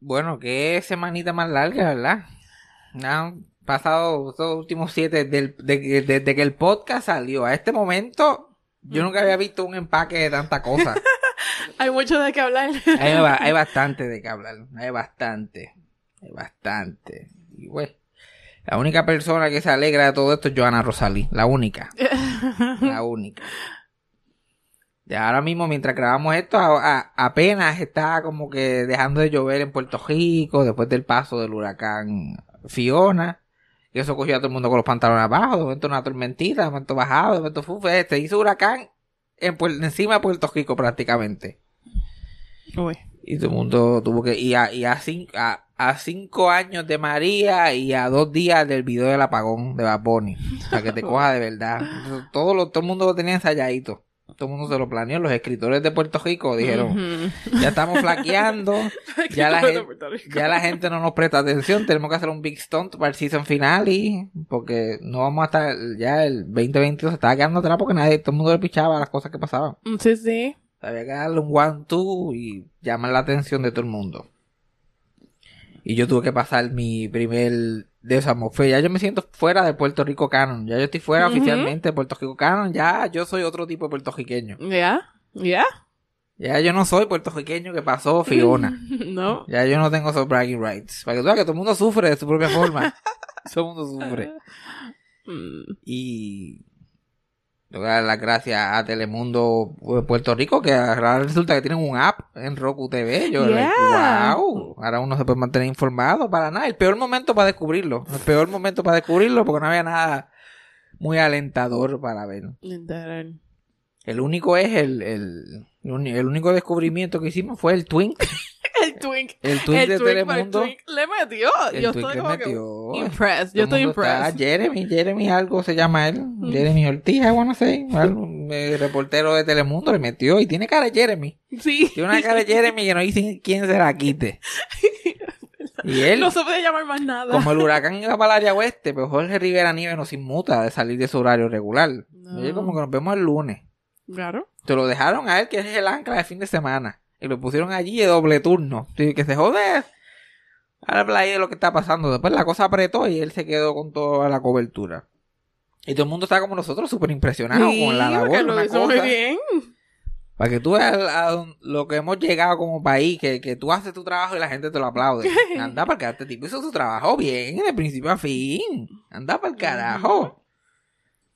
Bueno, qué semanita más larga, ¿verdad? Han pasado estos últimos siete del- de- desde que el podcast salió a este momento. Yo nunca había visto un empaque de tanta cosa. Hay mucho de qué hablar. Hay, hay bastante de qué hablar. Hay bastante. Hay bastante. Y pues, la única persona que se alegra de todo esto es Joana Rosalí. La única. La única. Y ahora mismo, mientras grabamos esto, a- a- apenas está como que dejando de llover en Puerto Rico después del paso del huracán Fiona. Y eso cogió a todo el mundo con los pantalones abajo. De momento una tormentita, de momento bajado, de momento fufe. Se hizo huracán en, encima de Puerto Rico prácticamente. Uy. Y todo el mundo tuvo que. Y a, y a, cin- a, a cinco años de María y a dos días del video del apagón de Bad Bunny. Para que te coja de verdad. Todo, lo, todo el mundo lo tenía ensayadito. Todo el mundo se lo planeó. Los escritores de Puerto Rico dijeron. Ya estamos flaqueando. Ya la, gente, ya la gente no nos presta atención. Tenemos que hacer un big stunt para el season final. Y porque no vamos a estar. Ya el 2022 se estaba quedando atrás porque nadie, todo el mundo le pichaba las cosas que pasaban. Sí, sí. Había que darle un one, two y llamar la atención de todo el mundo. Y yo tuve que pasar mi primer desamorfo. Ya yo me siento fuera de Puerto Rico Canon. Ya yo estoy fuera oficialmente de Puerto Rico Canon. Ya yo soy otro tipo de puertorriqueño. ¿Ya? ¿Ya? Ya yo no soy puertorriqueño que pasó Fiona. No. Ya yo no tengo esos bragging rights. Para que tú veas que todo el mundo sufre de su propia forma. todo el mundo sufre. Mm. Y voy a dar las gracias a Telemundo Puerto Rico que ahora resulta que tienen un app en Roku TV. Yo, Yeah. wow, ahora uno se puede mantener informado para nada. El peor momento para descubrirlo. El peor momento para descubrirlo porque no había nada muy alentador para ver. Literal. El único es el, el, el único descubrimiento que hicimos fue el Twink. El twink. El Twink el de twink, Telemundo. El twink le metió. El yo Twink estoy le como metió. que impressed. Yo estoy está, impressed. Jeremy, Jeremy algo se llama él. Jeremy Ortiz, I wanna say. El reportero de Telemundo le metió y tiene cara de Jeremy. Sí. Tiene una cara de Jeremy que no dice quién se la quite. Y él, No se puede llamar más nada. como el huracán iba para el área oeste, pues Jorge Rivera Nieves nos inmuta de salir de su horario regular. No. Él como que nos vemos el lunes. Claro. Te lo dejaron a él, que es el ancla de fin de semana. Y lo pusieron allí de doble turno. Que se jode. Habla ahí de lo que está pasando. Después la cosa apretó y él se quedó con toda la cobertura. Y todo el mundo está como nosotros, súper impresionado Sí, con la labor. lo una hizo muy cosa. bien. Para que tú veas a lo que hemos llegado como país, que, que tú haces tu trabajo y la gente te lo aplaude. Anda para que este tipo hizo su trabajo bien, de principio a fin. Anda para el carajo.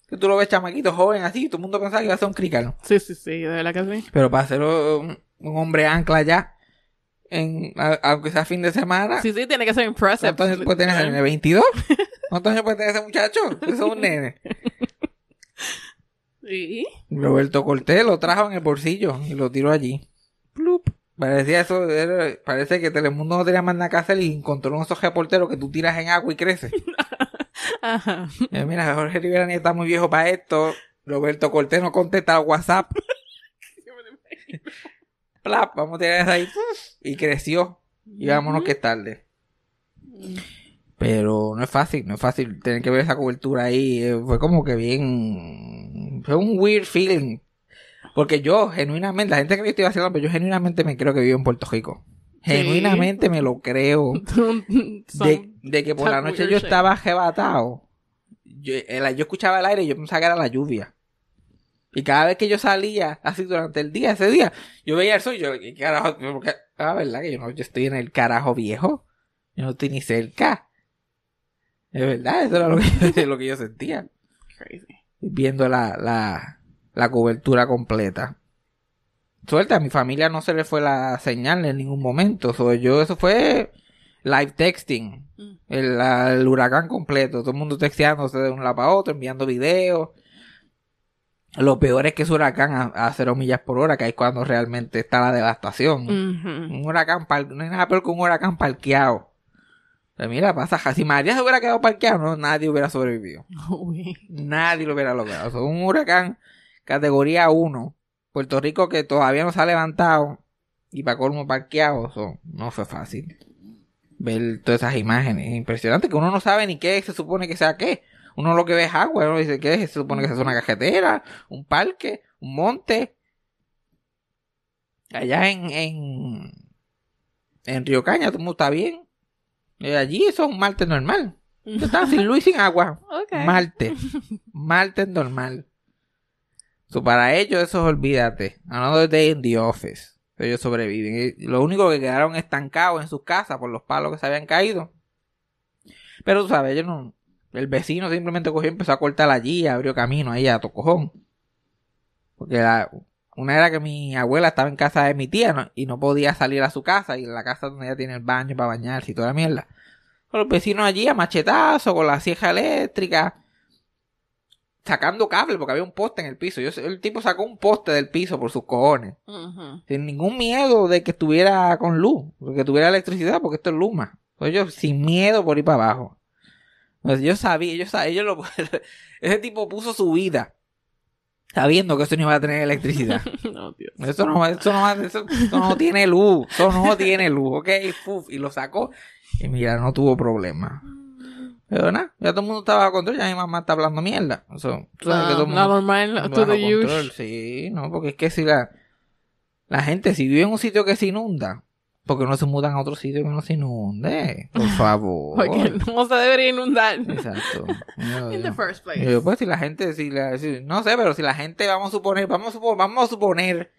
Que tú lo ves chamaquito joven así, todo el mundo pensaba que iba a ser un crical. Sí, sí, sí, de verdad que sí. Pero para ser un, hombre ancla ya, en, a- aunque sea fin de semana, Sí, sí, tiene que ser impressive. ¿cuántos años puede tener ese nene? ¿22? ¿Cuántos años puede tener ese muchacho? Eso es un nene. Sí. Roberto Cortés lo trajo en el bolsillo y lo tiró allí. Plup. Parecía eso, era- parece que Telemundo no tenía más nada que hacer y encontró unos esos reporteros que tú tiras en agua y crece. Ajá. Mira, Jorge Rivera ni está muy viejo para esto. Roberto Cortés no contesta al WhatsApp. Plap, vamos a tirar ahí. Y creció. Y vámonos que es tarde. Pero no es fácil, no es fácil tener que ver esa cobertura ahí. Eh, Fue como que bien. Fue un weird feeling. Porque yo, genuinamente, la gente que me estoy haciendo, pero yo genuinamente me creo que vivo en Puerto Rico. Sí. Genuinamente me lo creo. De, que por la noche yo estaba arrebatado. Yo, yo escuchaba el aire y yo pensaba que era la lluvia. Y cada vez que yo salía, así durante el día, ese día, yo veía el sol y yo, ¿qué carajo? Porque, ah, ¿verdad? Que yo no, yo estoy en el carajo viejo. Yo no estoy ni cerca. Es verdad, eso era lo que, lo que yo sentía. Crazy. Viendo la, la, la cobertura completa. Suerte, a mi familia no se le fue la señal en ningún momento. So, yo, eso fue live texting. Mm. El, el huracán completo. Todo el mundo texteándose de un lado para otro, enviando videos. Lo peor es que es huracán a, a cero millas por hora, que es cuando realmente está la devastación. Un huracán, par- no hay nada peor que un huracán parqueado. Pero mira, pasa, si María se hubiera quedado parqueado, no, nadie hubiera sobrevivido. Uy. Nadie lo hubiera logrado. O sea, un huracán categoría 1. Puerto Rico que todavía no se ha levantado. Y para colmo parqueado. eso no fue fácil. Ver todas esas imágenes. Es impresionante que uno no sabe ni qué se supone que sea qué. Uno lo que ve es agua. Uno dice que se supone que es una cajetera, un parque, un monte. Allá en, en, en Río Caña todo el mundo está bien. Allí eso es un martes normal. Yo estaba sin luz y sin agua. Okay. Martes. Martes normal. So, para ellos eso es olvídate. Another day in the office. Ellos sobreviven. Y lo único que quedaron estancados en sus casas por los palos que se habían caído. Pero tú sabes, ellos no... El vecino simplemente cogió y empezó a cortar allí, abrió camino ahí a Tocojón. Porque la- una era que mi abuela estaba en casa de mi tía ¿no? y no podía salir a su casa y en la casa donde ella tiene el baño para bañarse y toda la mierda. Con los vecinos allí a machetazo, con la sieja eléctrica, sacando cable porque había un poste en el piso. Yo, el tipo sacó un poste del piso por sus cojones, sin ningún miedo de que estuviera con luz, de que tuviera electricidad, porque esto es Luma. Entonces yo sin miedo por ir para abajo. Yo sabía, yo sabía, ellos lo, ese tipo puso su vida sabiendo que eso no iba a tener electricidad. No, Dios. Eso no, eso no, eso, eso no tiene luz. Eso no tiene luz, ok. Fuf, y lo sacó. Y mira, no tuvo problema. Pero nada, ya todo el mundo estaba bajo control. Ya mi mamá está hablando mierda. Eso, sabes que Ah, todo el mundo normal, to the control. Sí, no, porque es que si la, la gente, si vive en un sitio que se inunda, porque no se mudan a otro sitio que no se inunde? Por favor. Porque no se debería inundar. Exacto. Yo- In the first place. yo, pues si la gente, si la, si- no sé, pero si la gente, vamos a suponer, vamos a suponer, vamos a suponer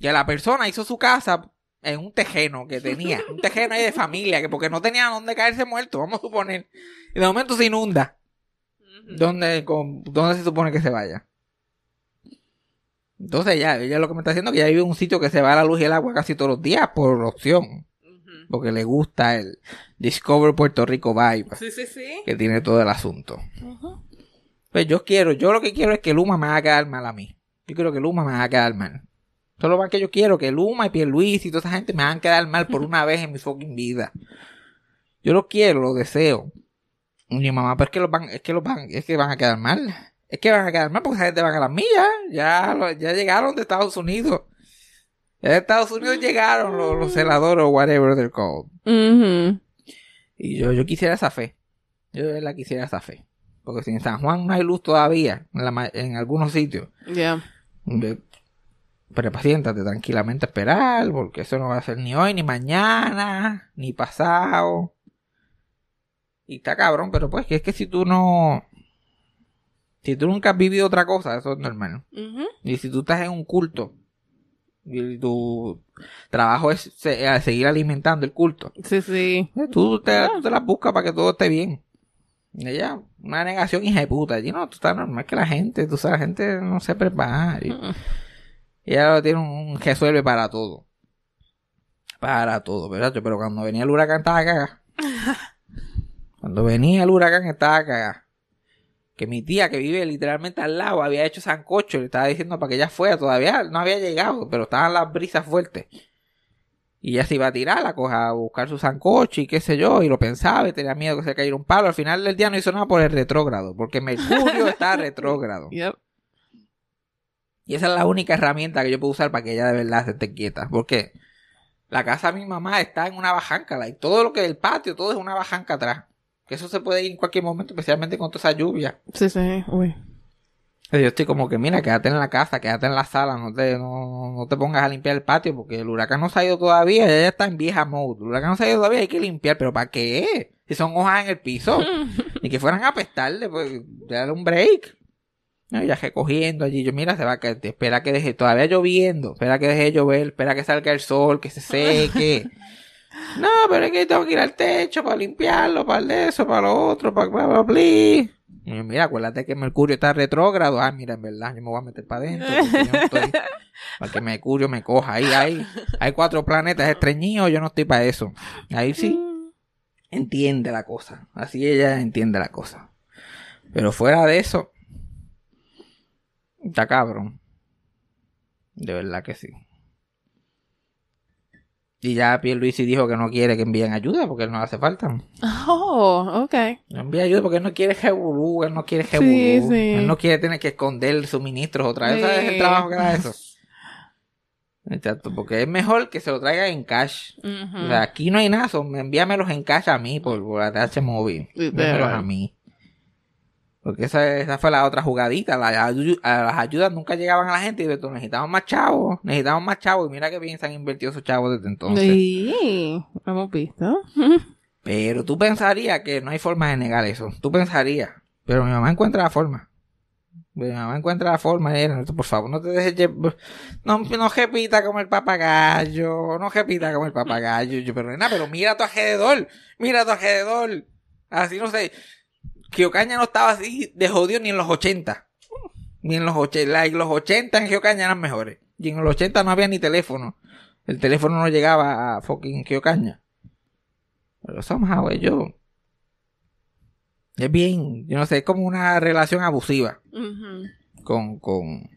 que la persona hizo su casa en un tejeno que tenía, un tejeno ahí de familia, que porque no tenía dónde caerse muerto, vamos a suponer, y de momento se inunda. ¿dónde, con- dónde se supone que se vaya? Entonces ya, ella lo que me está diciendo es que ya vive en un sitio que se va la luz y el agua casi todos los días por opción, porque le gusta el Discover Puerto Rico vibe Sí, sí, sí. que tiene todo el asunto. Pues yo quiero, yo lo que quiero es que Luma me haga quedar mal a mí. Yo quiero que Luma me haga quedar mal. Solo más que yo quiero que Luma y Pierluis y toda esa gente me hagan quedar mal por una vez en mi fucking vida. Yo lo quiero, lo deseo. Y mi mamá, pero es que los van, es que los van, es que van a quedar mal. Es que van a quedar mal porque esa gente van a las millas. Ya, ya llegaron de Estados Unidos. Ya de Estados Unidos llegaron los, los celadores o whatever they're called. Ujú. Y yo, yo quisiera esa fe. Yo de verdad quisiera esa fe. Porque si en San Juan no hay luz todavía, en, la algunos sitios, Yeah. ve- pero paciéntate tranquilamente a esperar, porque eso no va a ser ni hoy, ni mañana, ni pasado. Y está cabrón, pero pues que es que si tú no... Si tú nunca has vivido otra cosa, eso es normal. Ujú. Y si tú estás en un culto y tu trabajo es se- seguir alimentando el culto, Sí, sí. Tú te, tú te las buscas para que todo esté bien. Y ella, una negación hija de puta. Y no, tú estás normal que la gente, tú sabes, la gente no se prepara. Y, Mm. y ella tiene un, resuelve para todo. Para todo, pero, pero cuando venía el huracán estaba cagada. Cuando venía el huracán estaba cagada. Que mi tía, que vive literalmente al lado, había hecho sancocho. Le estaba diciendo para que ella fuera. Todavía no había llegado, pero estaban las brisas fuertes. Y ella se iba a tirar, a, coger, a buscar su sancocho y qué sé yo, y lo pensaba y tenía miedo que se cayera un palo. Al final del día no hizo nada por el retrógrado, porque Mercurio está retrógrado. Yep. Y esa es la única herramienta que yo puedo usar para que ella de verdad se esté quieta. Porque la casa de mi mamá está en una bajanca, y todo lo que es el patio, todo es una bajanca atrás. Que eso se puede ir en cualquier momento, especialmente con toda esa lluvia. Sí, sí. Uy. Yo estoy como que, mira, quédate en la casa, quédate en la sala, no te, no, no te pongas a limpiar el patio porque el huracán no se ha ido todavía, ella está en vieja mode. El huracán no se ha ido todavía, hay que limpiar, pero ¿para qué? Si son hojas en el piso, ni que fueran a apestarle, pues, darle un break. No, ya recogiendo allí, yo mira, se va a caer, espera que deje, todavía lloviendo, espera que deje de llover, espera que salga el sol, que se seque. no, pero es que tengo que ir al techo para limpiarlo, para el de eso, para lo otro, para bla, bla, bla. Mira, acuérdate que Mercurio está retrógrado. Ah, mira, en verdad, yo me voy a meter para adentro. no estoy- para que Mercurio me coja. Ahí hay, hay cuatro planetas estreñidos, yo no estoy para eso. Ahí sí entiende la cosa. Así ella entiende la cosa. Pero fuera de eso, está cabrón. De verdad que sí. Y ya Pierluisi dijo que no quiere que envíen ayuda porque él no hace falta. Oh, okay. No envía ayuda porque él no quiere jebulú, él no quiere Sí, jebulú. sí. Él no quiere tener que esconder suministros otra vez. ¿Sabes el Sí. trabajo que era eso? Exacto, porque es mejor que se lo traigan en cash. O sea, aquí no hay nada, son, envíamelos en cash a mí por, por ATH móvil. Envíamelos a mí. Porque esa, esa fue la otra jugadita. La las ayudas nunca llegaban a la gente y de todo, necesitamos más chavos, necesitamos más chavos. Y mira que bien se han invertido esos chavos desde entonces. Sí, hemos visto. Pero tú pensarías que no hay forma de negar eso. Tú pensarías. Pero mi mamá encuentra la forma. Mi mamá encuentra la forma. por favor, no te dejes No, no repita como el papagayo. No repita como el papagayo. Yo, pero nena, pero mira a tu alrededor. Mira a tu alrededor. Así no sé. Kiocaña no estaba así de jodido ni en los 80. Ni en los 80. En los 80 en Kiocaña eran mejores. Y en los 80 no había ni teléfono. El teléfono no llegaba a fucking Kiocaña. Pero somehow ellos... Es bien, yo no sé, es como una relación abusiva con, con,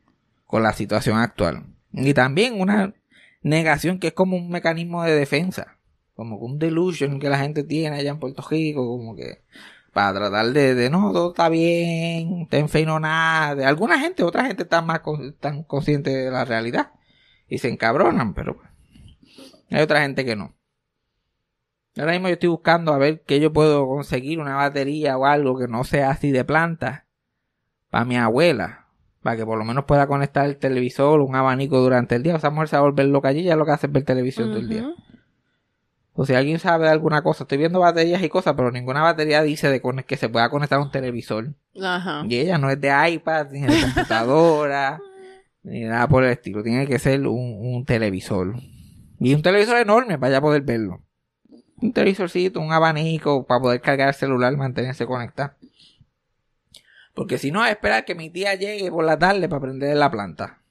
con la situación actual. Y también una negación que es como un mecanismo de defensa. Como un delusion que la gente tiene allá en Puerto Rico, como que para tratar de, no, todo está bien, ten fe no nada. Alguna gente, otra gente está más tan consciente de la realidad y se encabronan, pero hay otra gente que no. Ahora mismo yo estoy buscando a ver qué yo puedo conseguir, una batería o algo que no sea así de planta para mi abuela, para que por lo menos pueda conectar el televisor, un abanico durante el día. O sea, mujer se va a volver loca allí, ya lo que hace es ver televisión todo el día. O si alguien sabe de alguna cosa, estoy viendo baterías y cosas, pero ninguna batería dice de con- que se pueda conectar a un televisor. Ajá. Y ella no es de iPad, ni de computadora, ni nada por el estilo. Tiene que ser un, un televisor. Y un televisor enorme para ya poder verlo. Un televisorcito, un abanico para poder cargar el celular, mantenerse conectado. Porque si no, es esperar que mi tía llegue por la tarde para prender la planta.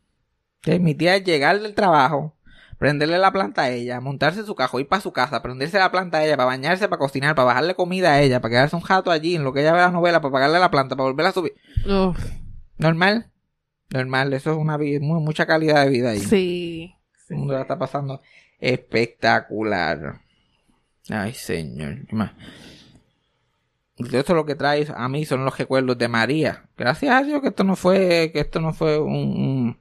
Entonces, mi tía es llegar del trabajo, prenderle la planta a ella, montarse en su cajo, ir para su casa, prenderse la planta a ella, para bañarse, para cocinar, para bajarle comida a ella, para quedarse un jato allí en lo que ella ve la novela, para pagarle la planta, para volverla a subir. Uf, Normal. Normal, eso es una vida, mu- mucha calidad de vida ahí. sí. El mundo la está pasando espectacular. Ay, señor. Todo esto lo que trae a mí son los recuerdos de María. Gracias a Dios que esto no fue, que esto no fue un, un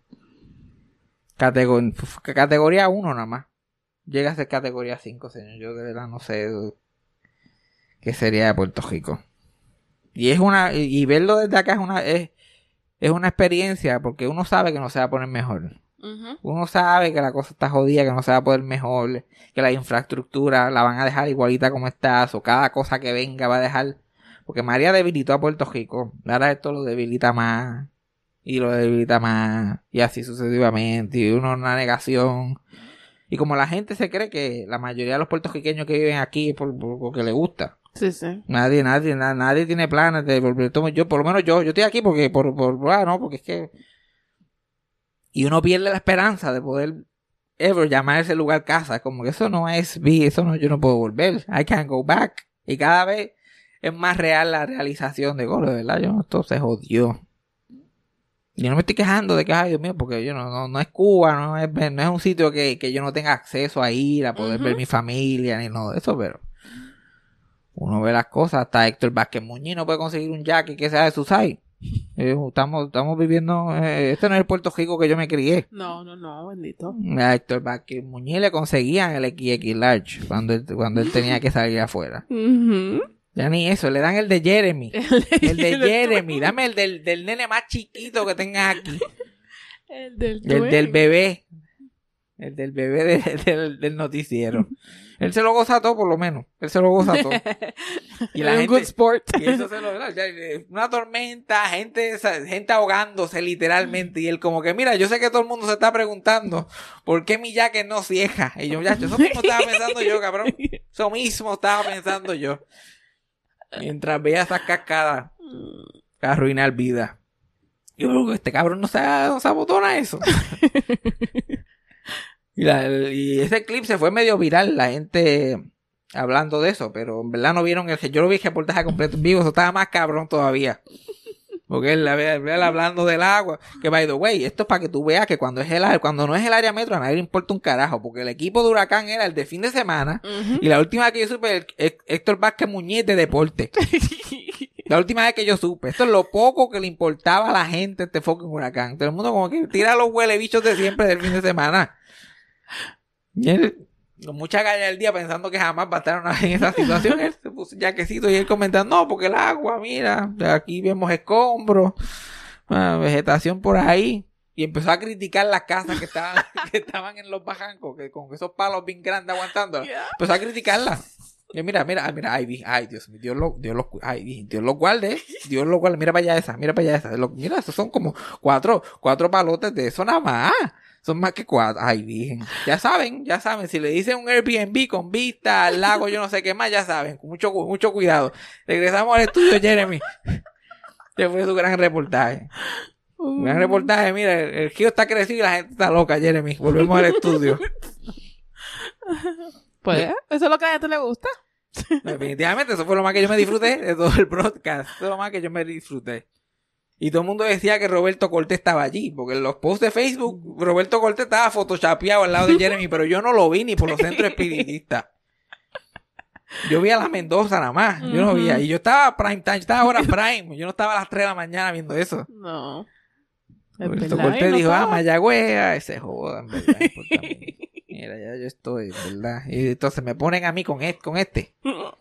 f- categoría 1 nada más. Llega a ser categoría 5, señor. Yo de verdad no sé qué sería de Puerto Rico. Y es una, y verlo desde acá es una, es, es una experiencia porque uno sabe que no se va a poner mejor. Uno sabe que la cosa está jodida, que no se va a poder mejor, que la infraestructura la van a dejar igualita como está, o cada cosa que venga va a dejar. Porque María debilitó a Puerto Rico, ahora esto lo debilita más, y lo debilita más, y así sucesivamente, y uno en una negación. Y como la gente se cree que la mayoría de los puertorriqueños que viven aquí es por, por- porque le gusta. Sí, sí. Nadie, nadie, na- nadie tiene planes de volver. Yo, por lo menos yo, yo estoy aquí porque, por, por, ah, no, porque es que. Y uno pierde la esperanza de poder ever llamar ese lugar casa. Como que eso no es vi, eso no, yo no puedo volver. I can't go back. Y cada vez es más real la realización de gol, de verdad. Yo, esto se jodió. Yo no me estoy quejando de que, ay Dios mío, porque yo no, no, no es Cuba, no es, no es un sitio que, que yo no tenga acceso a ir, a poder ver mi familia, ni nada de eso, pero uno ve las cosas, hasta Héctor Vázquez Muñiz no puede conseguir un jacket que sea de Susay. Eh, estamos, estamos viviendo, eh, este no es el Puerto Rico que yo me crié. No, no, no, bendito. A Héctor Vázquez Muñiz le conseguían el XX Large cuando él, cuando él tenía que salir afuera. Ujú. Ya ni eso, le dan el de Jeremy. El de Jeremy, dame el del, del nene más chiquito que tengas aquí. El del El del bebé. El del bebé de- del, del noticiero. Él se lo goza todo, por lo menos. Él se lo goza todo. Y la gente- good sport. Y eso se lo eh, Una tormenta, gente, gente ahogándose literalmente. Y él como que, mira, yo sé que todo el mundo se está preguntando por qué mi jacket no cieja. Y yo, ya, eso mismo estaba pensando yo, cabrón. Eso mismo estaba pensando yo. Mientras veía esas cascadas que arruinar vida. Yo creo que este cabrón no se, no se abotona eso. y, la- y ese clip se fue medio viral, la gente hablando de eso, pero en verdad no vieron el yo lo vi el reportaje completo en vivo, eso estaba más cabrón todavía. Porque él, él- él hablando del agua, que by the way, esto es para que tú veas que cuando es el cuando no es el área metro a nadie le importa un carajo, porque el equipo de huracán era el de fin de semana y la última que yo supe el- Hé- Héctor Vázquez Muñiz de deporte. La última vez que yo supe. Esto es lo poco que le importaba a la gente este fucking huracán. Todo el mundo como que tira los huele bichos de siempre del fin de semana. Y él, con mucha gallardía pensando que jamás va a estar una- en esa situación. Él se puso jaquecito y él comentando, no, porque el agua, mira, aquí vemos escombros, ah, vegetación por ahí. Y empezó a criticar las casas que estaban, que estaban en los bajancos, que con esos palos bien grandes aguantando. Empezó a criticarlas. Y mira, mira, mira, ay, ay, Dios mío, Dios lo, Dios lo, ay, Dios lo guarde, Dios lo guarde, mira para allá esa, mira para allá esa, mira, esos son como cuatro, cuatro palotes de eso nada más, son más que cuatro, ay, virgen, ya saben, ya saben, si le dicen un Airbnb con vista al lago, yo no sé qué más, ya saben, con mucho, mucho cuidado. Regresamos al estudio, Jeremy. Este fue su gran reportaje. Un gran reportaje, mira, el, el río está crecido y la gente está loca, Jeremy. Volvemos al estudio. Pues, eso es lo que a la gente le gusta. Definitivamente, eso fue lo más que yo me disfruté de todo el broadcast. Eso es lo más que yo me disfruté. Y todo el mundo decía que Roberto Cortés estaba allí, porque en los posts de Facebook, Roberto Cortés estaba photoshopeado al lado de Jeremy, pero yo no lo vi ni por los centros espiritistas. Yo vi a la Mendoza nada más, yo no vi. Y yo estaba prime time, yo estaba ahora prime, yo no estaba a las 3 de la mañana viendo eso. No. Es Roberto verdad, Cortés no dijo, ah, Mayagüez, ah, ese joda, en verdad. Mira, ya yo estoy, ¿verdad? Y entonces me ponen a mí con este, con este,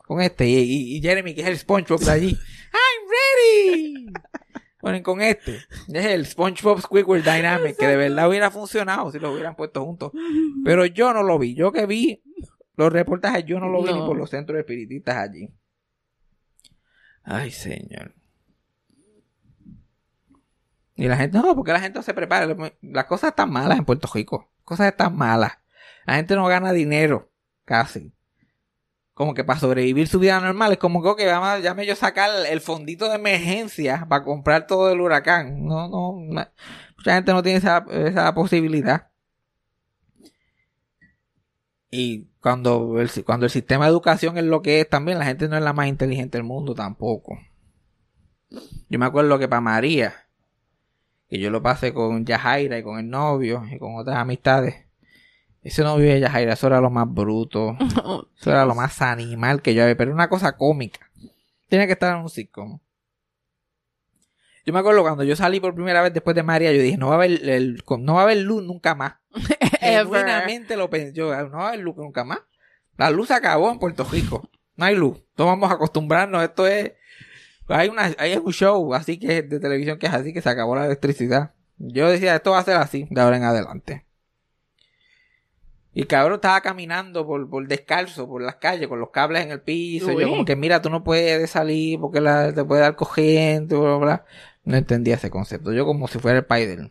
con este, y, y- y Jeremy, que es el SpongeBob de allí. I'm ready. Ponen con este. Es el SpongeBob Squidward Dynamic, que de verdad hubiera funcionado si lo hubieran puesto juntos. Pero yo no lo vi. Yo que vi los reportajes, yo no lo vi ni por los centros espiritistas allí. Ay, señor. Y la gente, no, porque la gente no se prepara. Las cosas están malas en Puerto Rico. Cosas están malas. La gente no gana dinero, casi. Como que para sobrevivir su vida normal, es como que, ok, vamos, a- llame yo sacar el fondito de emergencia para comprar todo el huracán. No, no, no. mucha gente no tiene esa, esa posibilidad. Y cuando el, cuando el sistema de educación es lo que es también, la gente no es la más inteligente del mundo tampoco. Yo me acuerdo que para María, que yo lo pasé con Yajaira y con el novio y con otras amistades. Ese novio de Yajaira, eso era lo más bruto, eso era lo más animal que yo había, pero una cosa cómica. Tiene que estar en un sitcom. Yo me acuerdo cuando yo salí por primera vez después de María, yo dije, no va a haber, el- no va a haber luz nunca más. Genuinamente lo pensé yo, no va a haber luz nunca más. La luz se acabó en Puerto Rico. No hay luz. No vamos a acostumbrarnos. Esto es. Hay, una, hay un show así que de televisión que es así que se acabó la electricidad. Yo decía, esto va a ser así de ahora en adelante. Y el cabrón estaba caminando por, por descalzo por las calles con los cables en el piso. Y yo como que mira, tú no puedes salir porque la, te puede dar corriente, bla, bla. No entendía ese concepto. Yo como si fuera el Spider.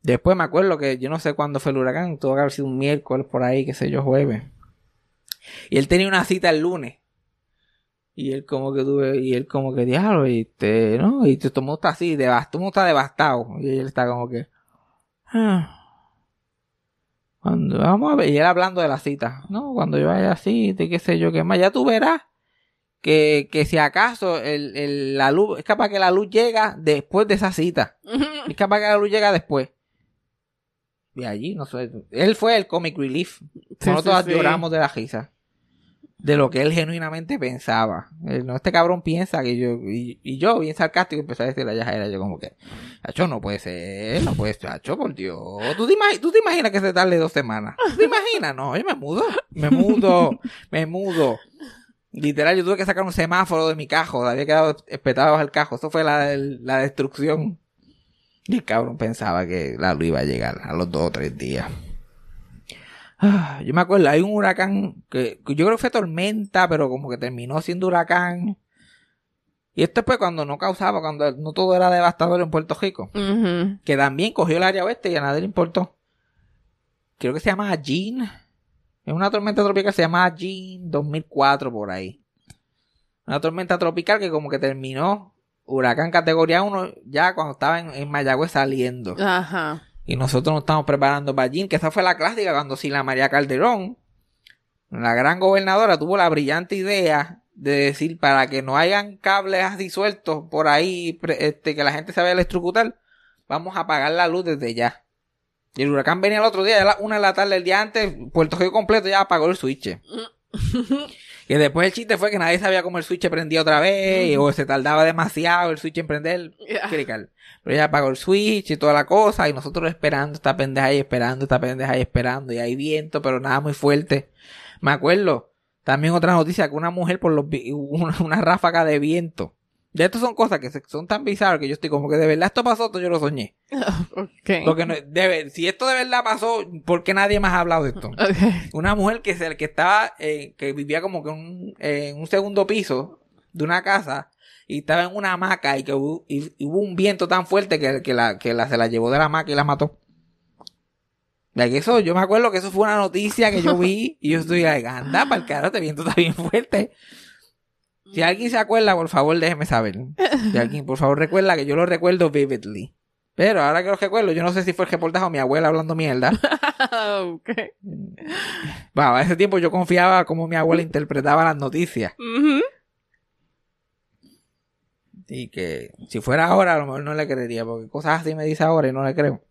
Después me acuerdo que yo no sé cuándo fue el huracán, tuvo que haber sido un miércoles por ahí, qué sé yo, jueves. Y él tenía una cita el lunes. Y él como que tuve, y él como que diablo, y este, ¿no? Y todo el mundo está así, devastado, todo el mundo está devastado. Y él está como que. "Ah, Cuando, vamos a ver, y él hablando de la cita, ¿no? Cuando yo vaya así, de qué sé yo, qué más, ya tú verás que, que si acaso el, el- la luz, es capaz que la luz llega después de esa cita. Es capaz que la luz llega después. Y allí, no sé. Él fue el comic relief. Sí, Nosotros sí, sí. lloramos de la risa. De lo que él genuinamente pensaba. Él, no, este cabrón piensa que yo. Y, y yo, bien sarcástico, empecé a decirle a Yajaira, yo como que. Chacho, no puede ser, no puede ser, Chacho, por Dios. ¿Tú te, ¿Tú te imaginas que se tarde dos semanas? ¿Tú te imaginas? No, yo me mudo. Me mudo, me mudo. Literal, yo tuve que sacar un semáforo de mi cajo. Había quedado espetado el cajo. Eso fue la, la destrucción. Y el cabrón pensaba que la luz iba a llegar a los dos o tres días. Ah, yo me acuerdo, hay un huracán que, que yo creo que fue tormenta, pero como que terminó siendo huracán. Y esto fue cuando no causaba, cuando no todo era devastador en Puerto Rico. Que también cogió el área oeste y a nadie le importó. Creo que se llama Jean. Es una tormenta tropical, se llama Jean 2004 por ahí. Una tormenta tropical que como que terminó huracán categoría 1 ya cuando estaba en, en Mayagüez saliendo. Ajá. Y nosotros nos estamos preparando para Jean, que esa fue la clásica cuando Sila María Calderón, la gran gobernadora, tuvo la brillante idea de decir para que no hayan cables así sueltos por ahí, este, que la gente se vaya a electrocutar, vamos a apagar la luz desde ya. Y el huracán venía el otro día, a la una de la tarde el día antes, Puerto Rico completo ya apagó el switch. Que después el chiste fue que nadie sabía cómo el switch prendía otra vez, o se tardaba demasiado el switch en prender. Yeah. Pero ella apagó el switch y toda la cosa, y nosotros esperando esta pendeja ahí, esperando esta pendeja ahí, esperando, y hay viento, pero nada muy fuerte. Me acuerdo, también otra noticia, que una mujer por los una, una ráfaga de viento. De estas son cosas que son tan bizarras que yo estoy como que de verdad esto pasó, esto yo lo soñé. Ok. Porque no, debe, si esto de verdad pasó, ¿por qué nadie más ha hablado de esto? Ok. Una mujer que, se, que estaba, eh, que vivía como que un, eh, en un segundo piso de una casa y estaba en una hamaca y que hubo, y- y hubo un viento tan fuerte que, que, la, que la, se la llevó de la hamaca y la mató. De que eso, yo me acuerdo que eso fue una noticia que yo vi y yo estoy like, anda para el carajo, este viento está bien fuerte. Si alguien se acuerda, por favor, déjeme saber. Si alguien, por favor, recuerda que yo lo recuerdo vividly. Pero ahora que lo recuerdo, yo no sé si fue el reportaje o mi abuela hablando mierda. ok. Bueno, a ese tiempo yo confiaba como mi abuela interpretaba las noticias. Y que si fuera ahora, a lo mejor no le creería, porque cosas así me dice ahora y no le creo.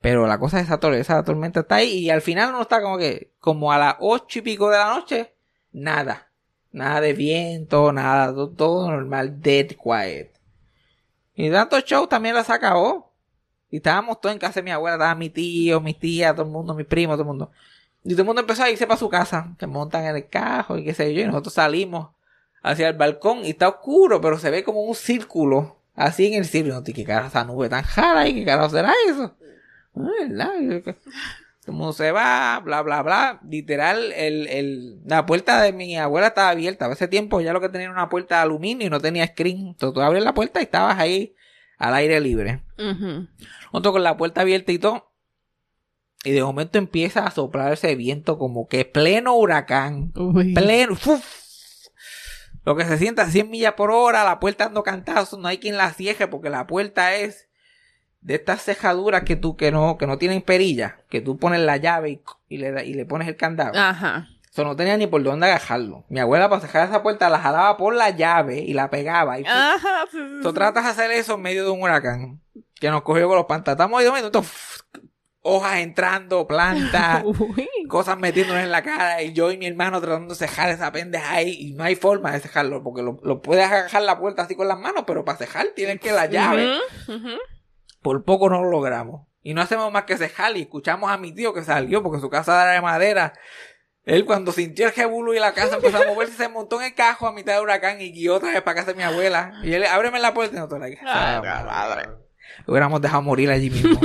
Pero la cosa es esa, tor- esa tormenta está ahí y al final uno está como que, como a las ocho y pico de la noche, nada. Nada de viento, nada, to- todo, normal, dead quiet. Y tanto show también las acabó. Y estábamos todos en casa de mi abuela, estaba mi tío, mi tía, todo el mundo, mi primo, todo el mundo. Y todo el mundo empezó a irse para su casa, se montan en el carro y qué sé yo, y nosotros salimos hacia el balcón y está oscuro, pero se ve como un círculo, así en el cielo. ¿Qué carajo esa nube tan jara y qué carajo será eso? Ay, ¿verdad? Mundo se va, bla, bla, bla. Literal, el, el, la puerta de mi abuela estaba abierta. A ese tiempo ya lo que tenía era una puerta de aluminio y no tenía screen. Entonces tú abres la puerta y estabas ahí al aire libre. Ujú. Nosotros con la puerta abierta y todo. Y de momento empieza a soplar ese viento como que pleno huracán. Uy. Pleno. Lo que se sienta a 100 millas por hora, la puerta dando cantazos, no hay quien la cierre porque la puerta es de estas cejaduras que tú que no que no tienen perilla, que tú pones la llave y, y le y le pones el candado. Ajá. Eso no tenía ni por dónde agarrarlo. Mi abuela para cerrar esa puerta la jalaba por la llave y la pegaba y. Ajá. Tú tratas de hacer eso en medio de un huracán que nos cogió con los ahí de momento, ¡fuf! hojas entrando, plantas, cosas metiéndonos en la cara y yo y mi hermano tratando de cejar esa pendeja ahí y no hay forma de cejarlo porque lo, lo puedes agarrar la puerta así con las manos, pero para cejar tienes que la llave. Ujú, ujú. Por poco no lo logramos. Y no hacemos más que cejar y escuchamos a mi tío que salió porque su casa era de madera. Él cuando sintió el jebulu y la casa empezó a moverse, se montó en el cajo a mitad de huracán y guió otra vez para casa de mi abuela. Y él, ábreme la puerta y nosotros like, Ay, "Ah, madre". Lo hubiéramos dejado morir allí mismo.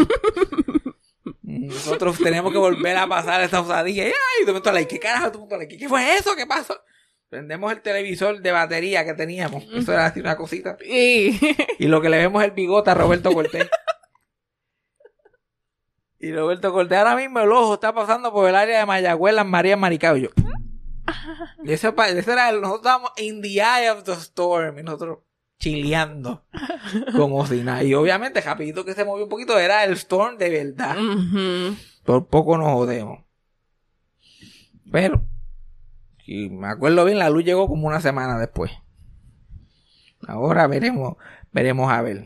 Nosotros tenemos que volver a pasar esa osadía. Y, ay, de momento, ¿qué carajo? ¿Qué fue eso? ¿Qué pasó? Prendemos el televisor de batería que teníamos. Eso era así una cosita. Y... Y lo que le vemos es el bigote a Roberto Cortés. Y Roberto Cortés ahora mismo el ojo está pasando por el área de Mayagüez, las María Maricao. Y yo. Y ese, pa- ese era el, nosotros estábamos in the eye of the storm. Y nosotros chileando. Como si nada. Y obviamente, rapidito que se movió un poquito, era el storm de verdad. Por poco nos jodemos. Pero, si me acuerdo bien, la luz llegó como una semana después. Ahora veremos, veremos a ver.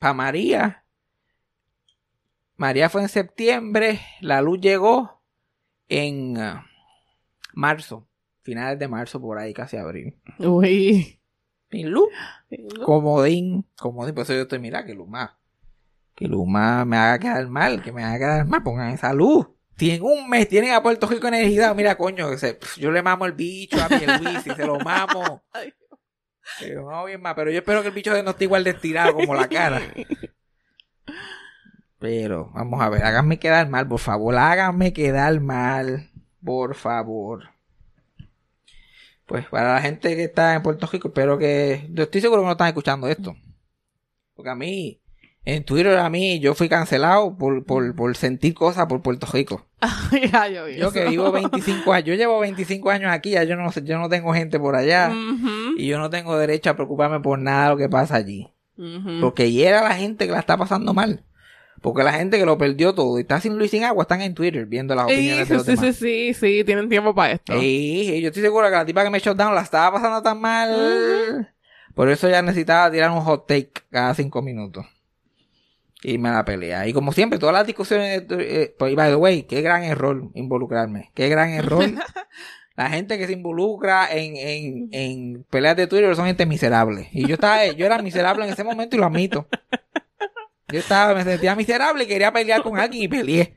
Para María. María fue en septiembre. La luz llegó en ah, marzo. Finales de marzo, por ahí, casi abril. Uy. Sin luz. Comodín. Comodín. Por eso yo estoy, mira, que luz más. Que luz más me haga quedar mal. Que me haga quedar mal. Pongan esa luz. Tienen un mes, tienen a Puerto Rico energía. Mira, coño, se- yo le mamo el bicho a Luis y se lo mamo. Lo mamo bien más, pero yo espero que el bicho no esté igual de estirado como la cara. Pero, vamos a ver, háganme quedar mal, por favor, háganme quedar mal, por favor. Pues para la gente que está en Puerto Rico, espero que... Yo estoy seguro que no están escuchando esto. Porque a mí, En Twitter a mí yo fui cancelado por, por, por sentir cosas por Puerto Rico. ya, yo Yo que vivo 25 años, yo llevo 25 años aquí, ya yo no yo no tengo gente por allá Ujú, y yo no tengo derecho a preocuparme por nada de lo que pasa allí. ujú. Porque hiera a la gente que la está pasando mal. Porque la gente que lo perdió todo y está sin luz y sin agua están en Twitter viendo las Sí, opiniones de los sí, demás. sí, sí, sí, tienen tiempo para esto. Sí, yo estoy seguro que la tipa que me down la estaba pasando tan mal. Por eso ya necesitaba tirar un hot take cada cinco minutos. Y me la pelea. Y como siempre, todas las discusiones, eh, pues, by the way, qué gran error involucrarme. Qué gran error. la gente que se involucra en, en, en peleas de Twitter son gente miserable. Y yo estaba, yo era miserable en ese momento y lo admito. Yo estaba, me sentía miserable y quería pelear con alguien y peleé.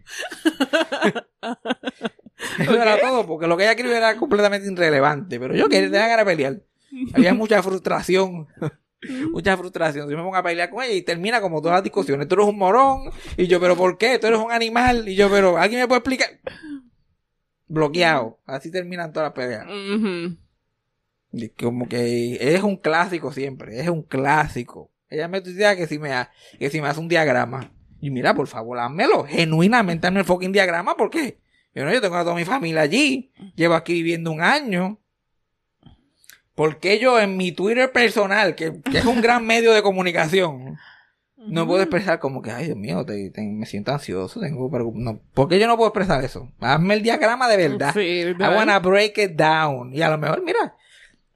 Eso era todo, porque lo que ella escribió era completamente irrelevante. Pero yo quería tenía ganas de pelear. Había mucha frustración. Mucha frustración. Yo me pongo a pelear con ella y termina como todas las discusiones. Tú eres un morón. Y yo, pero ¿por qué? Tú eres un animal. Y yo, pero ¿alguien me puede explicar? Bloqueado. Así terminan todas las peleas. Y como que es un clásico siempre. Es un clásico. Ella me tuitea que si me, ha- que si me hace un diagrama. Y mira, por favor, házmelo. Genuinamente hazme el fucking diagrama porque yo no, yo tengo a toda mi familia allí. Llevo aquí viviendo un año. ¿Por qué yo en mi Twitter personal, que, que es un gran medio de comunicación, no puedo expresar como que, ay Dios mío, te- te- me siento ansioso, tengo no, ¿Por qué yo no puedo expresar eso? Hazme el diagrama de verdad. Sí, I wanna break it down. Y a lo mejor, mira,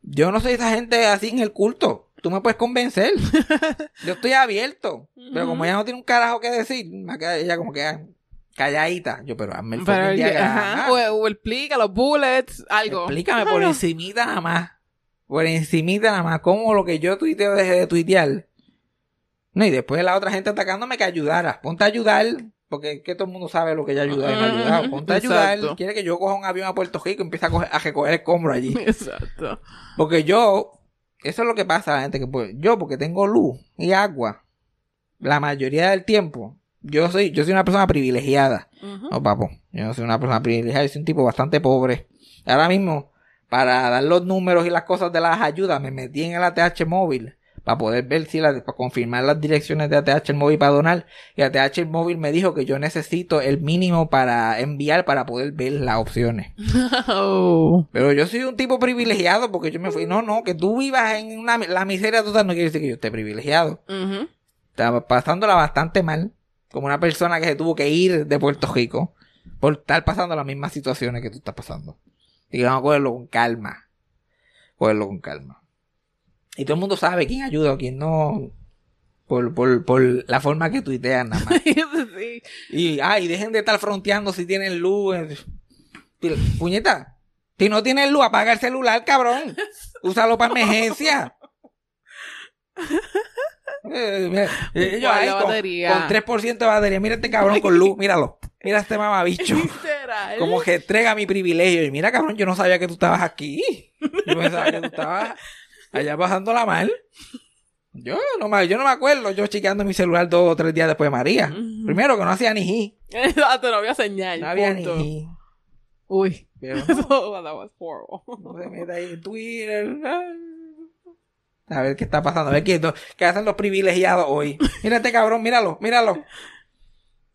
yo no soy esa gente así en el culto. Tú me puedes convencer. yo estoy abierto. Pero como ella no tiene un carajo que decir, ella como que ah, calladita. Yo, pero hazme el Pero, diagrama. o, o explica los bullets, algo. Explícame por encimita nada más. Por encimita nada más. Como lo que yo tuiteo dejé de tuitear. No, y después la otra gente atacándome que ayudara. Ponte a ayudar. Porque es que todo el mundo sabe lo que ella ayuda y me ha ayudado. Ponte a ayudar. Quiere que yo coja un avión a Puerto Rico y empiece a, coger- a recoger allí. Exacto. Porque yo, eso es lo que pasa a la gente que pues, yo porque tengo luz y agua, la mayoría del tiempo, yo soy, yo soy una persona privilegiada. No, papo, yo no soy una persona privilegiada, yo soy un tipo bastante pobre. Ahora mismo, para dar los números y las cosas de las ayudas, me metí en el ATH móvil para poder ver si la, para confirmar las direcciones de ATH el móvil para donar. Y ATH móvil me dijo que yo necesito el mínimo para enviar para poder ver las opciones. Oh. Pero yo soy un tipo privilegiado porque yo me fui. No, no, que tú vivas en una, la miseria total no quiere decir que yo esté privilegiado. Ujú. Estaba pasándola bastante mal. Como una persona que se tuvo que ir de Puerto Rico por estar pasando las mismas situaciones que tú estás pasando. Y vamos a cogerlo con calma. Cogerlo con calma. Y todo el mundo sabe quién ayuda o quién no. Por, por, por la forma que tuitean nada más. sí. Y, ay, dejen de estar fronteando si tienen luz. Puñeta, si no tienes luz, apaga el celular, cabrón. Úsalo para emergencia. Eh, eh, yo ¿Cuál ahí la con, con 3% de batería. Mira este cabrón con luz, míralo. Mira este mamabicho. Literal. Como que entrega mi privilegio. Y mira, cabrón, yo no sabía que tú estabas aquí. Yo pensaba que tú estabas allá pasándola mal. Yo no, me, yo no me acuerdo, yo chequeando mi celular dos o tres días después de María. Primero que no hacía ni ji. Exacto, no había señal. No había punto. ni ji. Uy. Pero Eso, that was horrible. no se meta ahí en Twitter. A ver qué está pasando. A ver qué, qué hacen los privilegiados hoy. Mira este cabrón, míralo, míralo.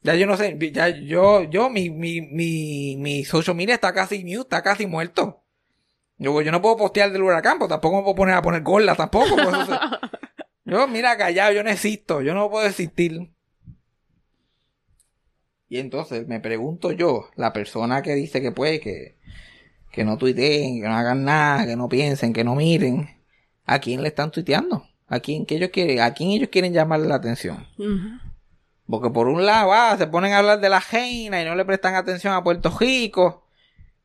Ya yo no sé, ya yo, yo, mi, mi, mi, mi social media está casi mute, está casi muerto. Yo, yo no puedo postear del huracán, pero tampoco me puedo poner a poner gorda tampoco. pues, eso se- yo, mira, callado, yo no existo, yo no puedo existir. Y entonces me pregunto yo, la persona que dice que puede, que, que no tuiteen, que no hagan nada, que no piensen, que no miren, ¿a quién le están tuiteando? ¿A quién, que ellos quieren, ¿A quién ellos quieren llamarle la atención? Ujú. Porque por un lado, ah, se ponen a hablar de la reina y no le prestan atención a Puerto Rico.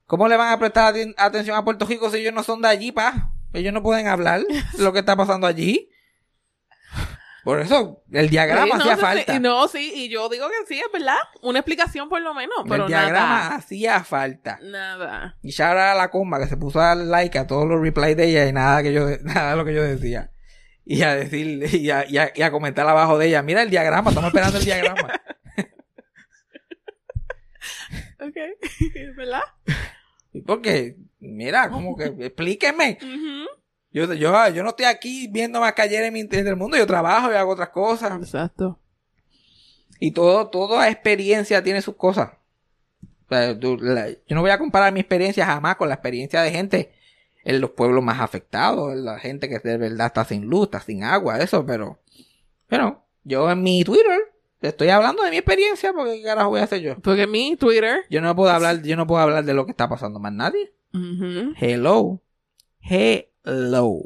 ¿Cómo le van a prestar aten- atención a Puerto Rico si ellos no son de allí, pa? Ellos no pueden hablar de lo que está pasando allí. Por eso, el diagrama Sí, no, hacía sí, falta. sí, no, sí, y yo digo que sí, es verdad. Una explicación por lo menos, pero el diagrama nada. hacía falta. Nada. Y ya ahora la comba que se puso a dar like a todos los replies de ella y nada que yo nada de lo que yo decía. Y a decir, y a, y a- y a comentar abajo de ella, mira el diagrama, estamos esperando el diagrama. Ok, ¿verdad? Porque, mira, como que, explíqueme. Yo, yo, yo no estoy aquí viendo más que ayer en mi del mundo, yo trabajo y hago otras cosas. Exacto. Y todo, toda experiencia tiene sus cosas. O sea, tú- la- yo no voy a comparar mi experiencia jamás con la experiencia de gente en los pueblos más afectados, en la gente que de verdad está sin luz, está sin agua, eso, pero, pero yo en mi Twitter estoy hablando de mi experiencia porque qué carajo voy a hacer yo. Porque mi Twitter. Yo no puedo hablar, yo no puedo hablar de lo que está pasando más nadie. Ujú. Hello. Hello.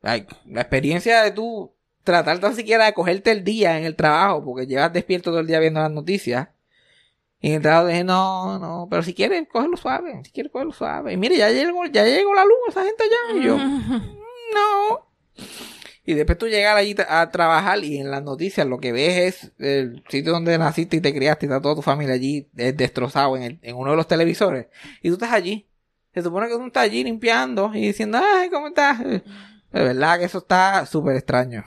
Like, la experiencia de tú tratar tan siquiera de cogerte el día en el trabajo, porque llevas despierto todo el día viendo las noticias. Y el trabajo dije, no, no, pero si quieres, cógelo suave, si quieres, cógelo suave. Y mire, ya llegó, ya llegó la luz, esa gente allá. Y yo, no. Y después tú llegas allí a trabajar y en las noticias lo que ves es el sitio donde naciste y te criaste y está toda tu familia allí eh, destrozado en, el- en uno de los televisores. Y tú estás allí. Se supone que tú estás allí limpiando y diciendo, ay, ¿cómo estás? De verdad que eso está súper extraño.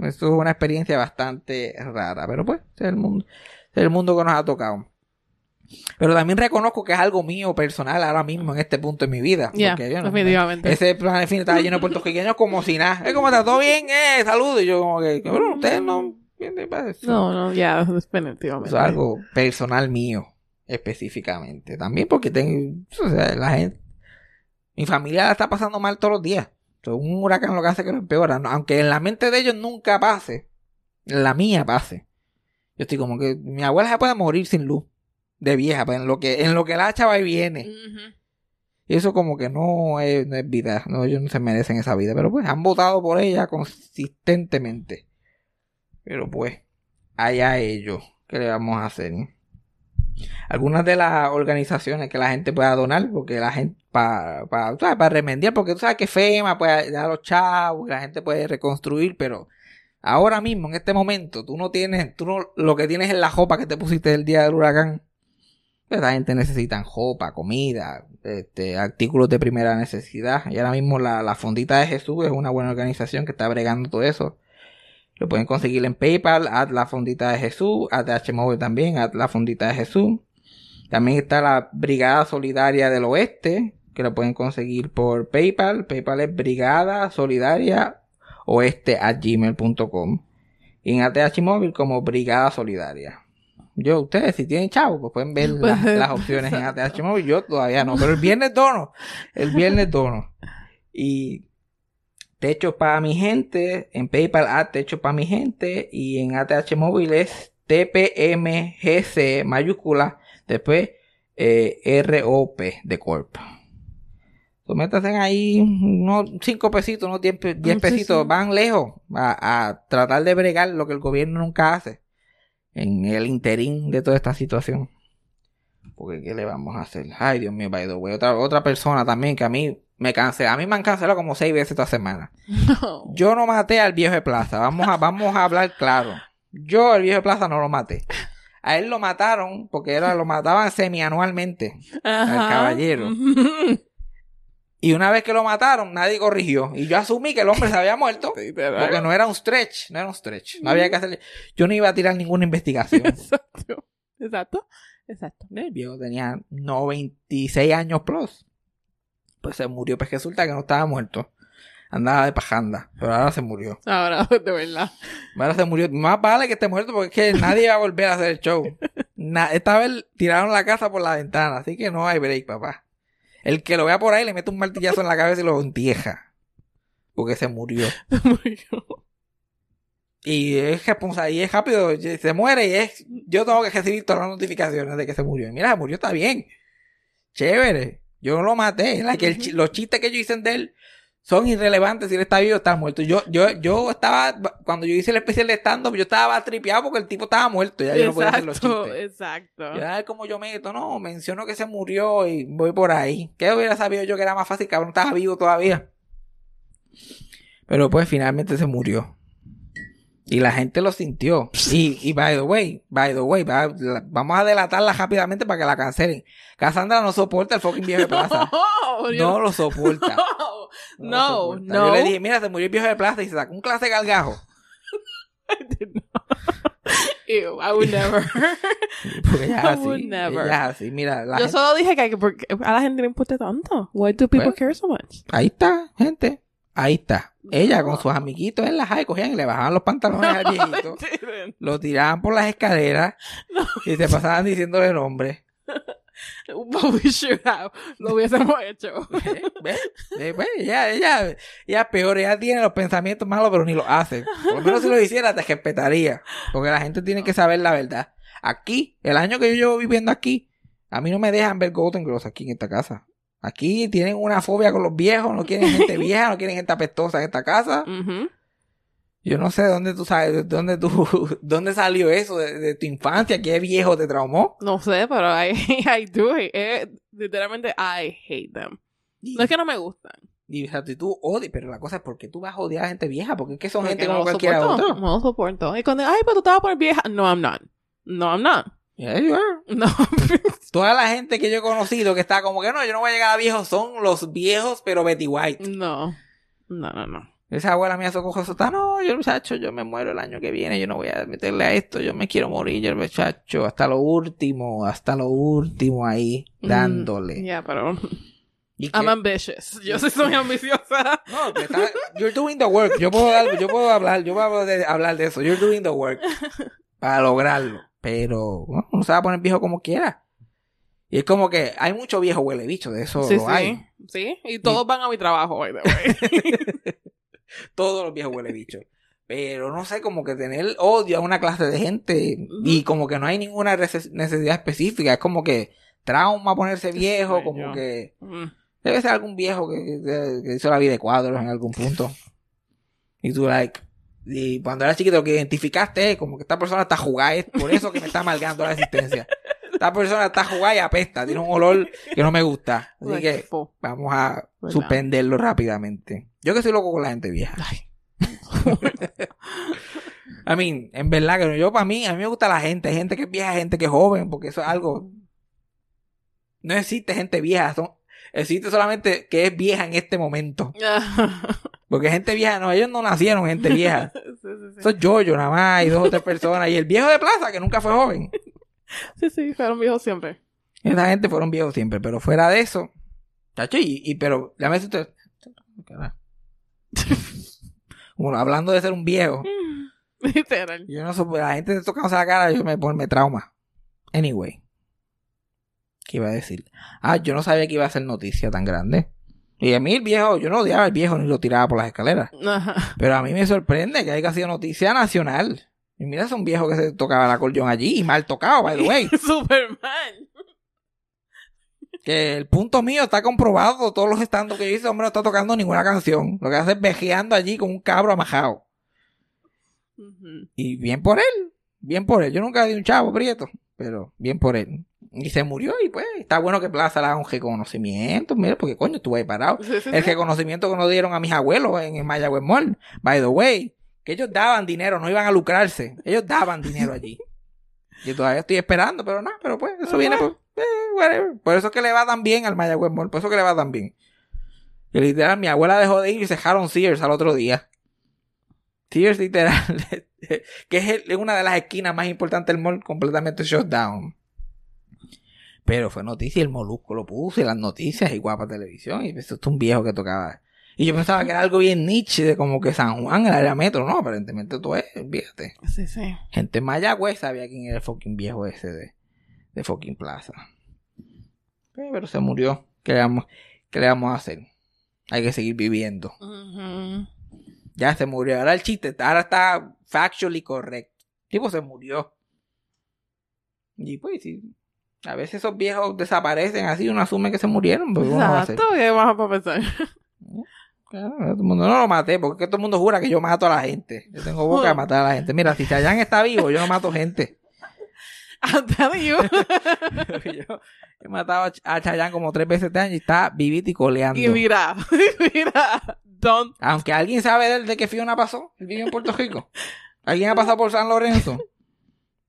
Eso es una experiencia bastante rara. Pero pues, es el mundo, es el mundo que nos ha tocado. Pero también reconozco que es algo mío personal ahora mismo en este punto de mi vida. Ya, porque yo no- definitivamente. ese plan de fin estaba lleno de puertorriqueños como si nada. Es como está todo bien, eh, saludos. Y yo como que, bueno, ustedes no... ¿qué te pasa? Eso- No, no, ya, definitivamente. Eso es algo personal mío, específicamente. También porque tengo, o sea, la gente, mi familia la está pasando mal todos los días. Eso es un huracán lo que hace que lo empeora. Aunque en la mente de ellos nunca pase, en la mía pase. Yo estoy como que mi abuela se puede morir sin luz de vieja, pues en lo que, en lo que la chava viene. Y eso como que no es, no es vida, no, ellos no se merecen esa vida, pero pues han votado por ella consistentemente. Pero pues, allá ellos, ¿qué le vamos a hacer? Algunas de las organizaciones que la gente pueda donar, porque la gente, para para remediar, porque tú sabes que FEMA puede dar los chavos, la gente puede reconstruir, pero ahora mismo, en este momento, tú no tienes, tú no, lo que tienes es la jopa que te pusiste el día del huracán. Esta gente necesita jopa, comida, este, artículos de primera necesidad. Y ahora mismo la, la Fondita de Jesús es una buena organización que está bregando todo eso. Lo pueden conseguir en PayPal, at la Fondita de Jesús, ATH Móvil también, at la Fondita de Jesús. También está la Brigada Solidaria del Oeste, que lo pueden conseguir por PayPal. PayPal es Brigada Solidaria Oeste a gmail.com. Y en ATH Móvil como Brigada Solidaria. Yo, ustedes, si tienen chavo, pues pueden ver las, las opciones en ATH Móvil. Yo todavía no, pero el viernes dono. El viernes dono. Y Techo para mi gente, en PayPal a Techo para mi gente y en ATH Móvil es TPMGC mayúscula, después eh, ROP de Corp. Métanse ahí unos 5 pesitos, unos 10, pe- 10 Sí, pesitos, van lejos a, a tratar de bregar lo que el gobierno nunca hace en el interín de toda esta situación. Porque ¿qué le vamos a hacer? Ay, Dios mío, by the way. Otra, otra persona también que a mí me cansé. A mí me han cancelado como seis veces esta semana. No. Yo no maté al viejo de plaza. Vamos a, vamos a hablar claro. Yo al viejo de plaza no lo maté. A él lo mataron porque era, lo mataban semianualmente. Ajá. caballero. Y una vez que lo mataron, nadie corrigió. Y yo asumí que el hombre se había muerto. Porque no era un stretch. No era un stretch. No había que hacerle. Yo no iba a tirar ninguna investigación. Exacto. Exacto. Exacto. El viejo tenía 96 años plus. Pues se murió. Pues resulta que no estaba muerto. Andaba de pajanda. Pero ahora se murió. Ahora, de verdad. Ahora se murió. Más vale que esté muerto porque es que nadie va a volver a hacer el show. Na- esta vez tiraron la casa por la ventana. Así que no hay break, papá. El que lo vea por ahí le mete un martillazo en la cabeza y lo entierra. Porque se murió. Murió. Y es responsable, y es rápido, se muere y es, yo tengo que recibir todas las notificaciones de que se murió. Y mira, se murió, está bien. Chévere. Yo no lo maté. La que el chi- los chistes que yo hice de él son irrelevantes. Si él está vivo o está muerto. Yo, yo, yo estaba, cuando yo hice el especial de stand-up, yo estaba tripeado porque el tipo estaba muerto. Ya yo no podía hacer los chistes. Exacto. Y a ver cómo yo meto, no, menciono que se murió y voy por ahí. ¿Qué hubiera sabido yo que era más fácil? Cabrón, estaba vivo todavía. Pero pues finalmente se murió. Y la gente lo sintió. Y, y by the way, by the way, va- la- vamos a delatarla rápidamente para que la cancelen. Cassandra no soporta el fucking viejo de plaza. No, lo soporta. No, no, soporta. no. Yo le dije, mira, se murió el viejo de plaza y se sacó un clase de galgajo. Ew, I would never. Porque ella es I así. would never. Ella así. Mira, la Yo gente- solo dije que a la gente le importa tanto. Why do people Bueno. care so much? ahí está, gente. Ahí está. Ella con sus amiguitos en la high cogían y le bajaban los pantalones al viejito. Lo tiraban por las escaleras y se pasaban diciéndole nombres. Should have. Lo hubiésemos hecho. ¿Ves? ¿Ves? Pues, ella, ella, ella peor, ella tiene los pensamientos malos, pero ni lo hace. Por lo menos si lo hiciera, te respetaría. Porque la gente tiene que saber la verdad. Aquí, el año que yo llevo viviendo aquí, a mí no me dejan ver Golden Girls aquí en esta casa. Aquí tienen una fobia con los viejos, no quieren gente vieja, no quieren gente apestosa en esta casa. Yo no sé de dónde tú sabes, de dónde tú, dónde salió eso de, de tu infancia, qué viejo te traumó. No sé, pero I, I do eh, literalmente, I hate them. No es que no me gustan. Y o sea, tú odias, pero la cosa es porque tú vas a odiar a gente vieja, porque es que son Porque gente no como cualquiera soporto, otro. No lo soporto. Y cuando, ay, pero tú te vas a poner vieja. No, I'm not. No, I'm not. Yeah, you are. No. Toda la gente que yo he conocido que está como que no, yo no voy a llegar a viejo, son los viejos, pero Betty White. no. No, no, no. Esa abuela mía eso, está, no, yo muchacho, yo me muero el año que viene, yo no voy a meterle a esto, yo me quiero morir, yo muchacho, hasta lo último, hasta lo último ahí, dándole. Mm, Yeah, pero Y I'm ambitious. Yo sí soy ambiciosa. No, está- you're doing the work. Yo puedo, dar- yo puedo hablar, yo puedo hablar de, hablar de eso. You're doing the work para lograrlo. Pero bueno, uno se va a poner viejo como quiera. Y es como que hay mucho viejo huele bicho, de eso sí, lo sí. hay. Sí, y todos van a mi trabajo, by the way. Todos los viejos huele bicho. Pero no sé, como que tener odio a una clase de gente y como que no hay ninguna necesidad específica. Es como que trauma ponerse viejo, como que. Debe ser algún viejo que, que- que hizo la vida de cuadros en algún punto. Y tú, like, y cuando eras chiquito, lo que identificaste es como que esta persona está jugada, es por eso que me está amargando la existencia. Esta persona está jugada y apesta, tiene un olor que no me gusta. Así que vamos a ¿Verdad? suspenderlo rápidamente. Yo que soy loco con la gente vieja. I mean, en verdad que yo para mí, a mí me gusta la gente. Hay gente que es vieja, gente que es joven, porque eso es algo. No existe gente vieja, son, existe solamente que es vieja en este momento. Porque gente vieja, no, ellos no nacieron gente vieja. sí, sí, sí. Eso es yo nada más, y dos o tres personas. Y el viejo de plaza, que nunca fue joven. Sí, sí, fueron viejos siempre. Esa gente fueron viejos siempre, pero fuera de eso. Chacho, y, y pero, ya me usted. Bueno, hablando de ser un viejo. Literal. Yo no sé, la gente tocándose la cara, yo me pone me trauma. Anyway. ¿Qué iba a decir? Ah, yo no sabía que iba a ser noticia tan grande. Y a mí el viejo, yo no odiaba al viejo ni lo tiraba por las escaleras. Ajá. Pero a mí me sorprende que haya sido noticia nacional. Y mira, es un viejo que se tocaba el acordeón allí y mal tocado, by the way. Superman. Que el punto mío está comprobado. Todos los estandos que yo hice, hombre, no está tocando ninguna canción. Lo que hace es vejeando allí con un cabro amajado. Y bien por él. Bien por él. Yo nunca di un chavo prieto. Pero bien por él. Y se murió y pues está bueno que Plaza le haga un reconocimiento. Mira, porque coño, estuve ahí parado. El reconocimiento que nos dieron a mis abuelos en el Mayagüez Mall. By the way, que ellos daban dinero, no iban a lucrarse. Ellos daban dinero allí. Y todavía estoy esperando, pero nada, pero pues eso viene por, eh, whatever. Por eso es que le va tan bien al Mayagüez Mall, por eso que le va tan bien. Que literal, mi abuela dejó de ir y cejaron Sears al otro día. Sears literal, que es una de las esquinas más importantes del mall, completamente shut down. Pero fue noticia y el molusco lo puso y las noticias y guapa televisión. Y esto es un viejo que tocaba. Y yo pensaba que era algo bien niche de como que San Juan, el área metro. No, aparentemente todo es, fíjate. Sí, sí. Gente en Mayagüez sabía quién era el fucking viejo ese de, de fucking plaza. Eh, Pero se murió. ¿Qué le, vamos, ¿Qué le vamos a hacer? Hay que seguir viviendo. Ya se murió. Ahora el chiste, ahora está factually correcto. El tipo se murió. Y pues, sí. A veces esos viejos desaparecen así, uno asume que se murieron. A hacer. Exacto, ¿qué más para pensar? Claro, todo el mundo no lo maté, porque todo el mundo jura que yo mato a la gente. Yo tengo boca de matar a la gente. Mira, si Chayanne está vivo, yo no mato gente. I'm telling you. yo he matado a Ch- a Chayanne como tres veces este año y está vivito y coleando. y mira, mira, don't. Aunque alguien sabe de, de que Fiona pasó, él vive en Puerto Rico. ¿Alguien ha pasado por San Lorenzo?